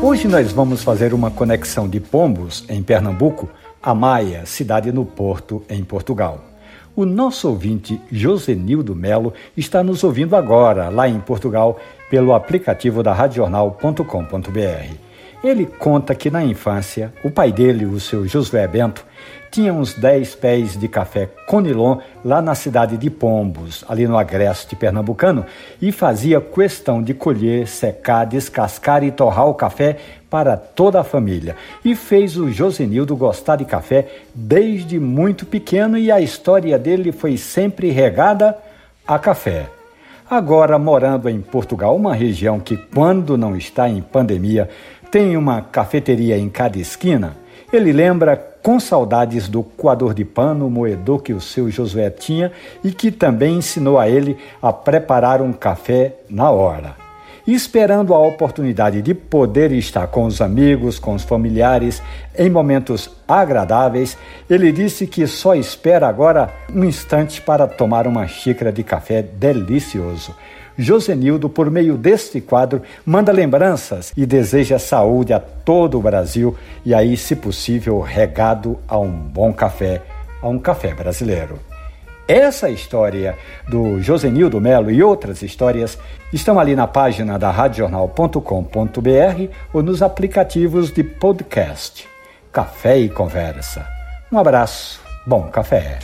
Hoje nós vamos fazer uma conexão de Pombos, em Pernambuco, a Maia, cidade no Porto, em Portugal. O nosso ouvinte Josenildo Melo está nos ouvindo agora, lá em Portugal, pelo aplicativo da radiojornal.com.br. Ele conta que na infância, o pai dele, o seu Josué Bento, tinha uns 10 pés de café Conilon lá na cidade de Pombos, ali no agreste pernambucano, e fazia questão de colher, secar, descascar e torrar o café para toda a família. E fez o Josenildo gostar de café desde muito pequeno e a história dele foi sempre regada a café. Agora, morando em Portugal, uma região que, quando não está em pandemia, tem uma cafeteria em cada esquina, ele lembra com saudades do coador de pano, moedor que o seu Josué tinha e que também ensinou a ele a preparar um café na hora. Esperando a oportunidade de poder estar com os amigos, com os familiares, em momentos agradáveis, ele disse que só espera agora um instante para tomar uma xícara de café delicioso. Josenildo, por meio deste quadro, manda lembranças e deseja saúde a todo o Brasil e aí, se possível, regado a um bom café, a um café brasileiro. Essa história do Josenildo Melo e outras histórias estão ali na página da radiojornal.com.br ou nos aplicativos de podcast. Café e Conversa. Um abraço, bom café.